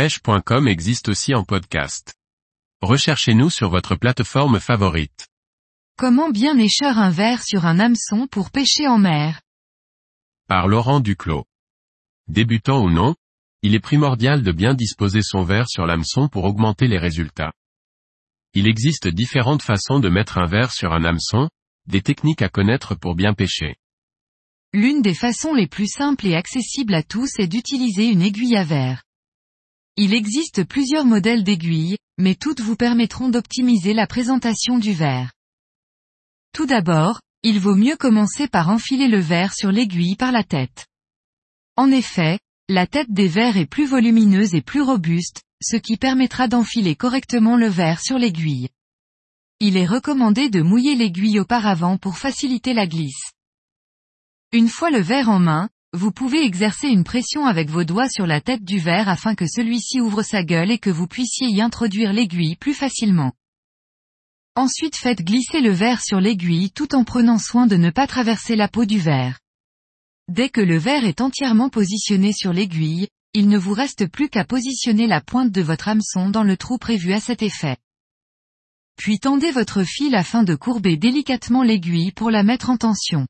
pêche.com existe aussi en podcast. Recherchez-nous sur votre plateforme favorite. Comment bien écheur un verre sur un hameçon pour pêcher en mer? Par Laurent Duclos. Débutant ou non, il est primordial de bien disposer son verre sur l'hameçon pour augmenter les résultats. Il existe différentes façons de mettre un verre sur un hameçon, des techniques à connaître pour bien pêcher. L'une des façons les plus simples et accessibles à tous est d'utiliser une aiguille à verre. Il existe plusieurs modèles d'aiguilles, mais toutes vous permettront d'optimiser la présentation du verre. Tout d'abord, il vaut mieux commencer par enfiler le verre sur l'aiguille par la tête. En effet, la tête des verres est plus volumineuse et plus robuste, ce qui permettra d'enfiler correctement le verre sur l'aiguille. Il est recommandé de mouiller l'aiguille auparavant pour faciliter la glisse. Une fois le verre en main, vous pouvez exercer une pression avec vos doigts sur la tête du verre afin que celui-ci ouvre sa gueule et que vous puissiez y introduire l'aiguille plus facilement. Ensuite faites glisser le verre sur l'aiguille tout en prenant soin de ne pas traverser la peau du verre. Dès que le verre est entièrement positionné sur l'aiguille, il ne vous reste plus qu'à positionner la pointe de votre hameçon dans le trou prévu à cet effet. Puis tendez votre fil afin de courber délicatement l'aiguille pour la mettre en tension.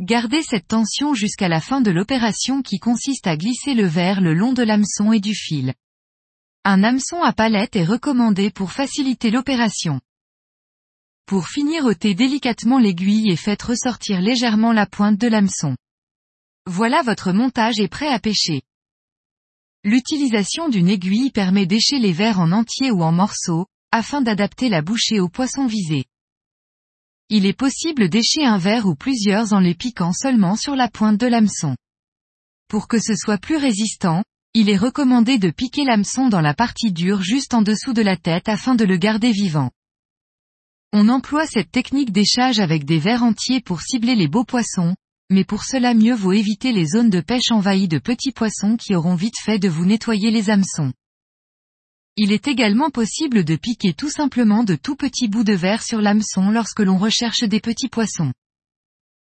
Gardez cette tension jusqu'à la fin de l'opération qui consiste à glisser le verre le long de l'hameçon et du fil. Un hameçon à palette est recommandé pour faciliter l'opération. Pour finir ôtez délicatement l'aiguille et faites ressortir légèrement la pointe de l'hameçon. Voilà votre montage est prêt à pêcher. L'utilisation d'une aiguille permet d'écher les verres en entier ou en morceaux, afin d'adapter la bouchée au poisson visé. Il est possible d'écher un verre ou plusieurs en les piquant seulement sur la pointe de l'hameçon. Pour que ce soit plus résistant, il est recommandé de piquer l'hameçon dans la partie dure juste en dessous de la tête afin de le garder vivant. On emploie cette technique d'échage avec des verres entiers pour cibler les beaux poissons, mais pour cela mieux vaut éviter les zones de pêche envahies de petits poissons qui auront vite fait de vous nettoyer les hameçons. Il est également possible de piquer tout simplement de tout petits bouts de verre sur l'hameçon lorsque l'on recherche des petits poissons.